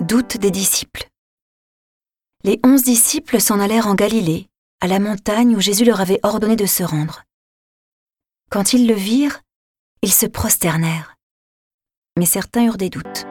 doute des disciples. Les onze disciples s'en allèrent en Galilée, à la montagne où Jésus leur avait ordonné de se rendre. Quand ils le virent, ils se prosternèrent. Mais certains eurent des doutes.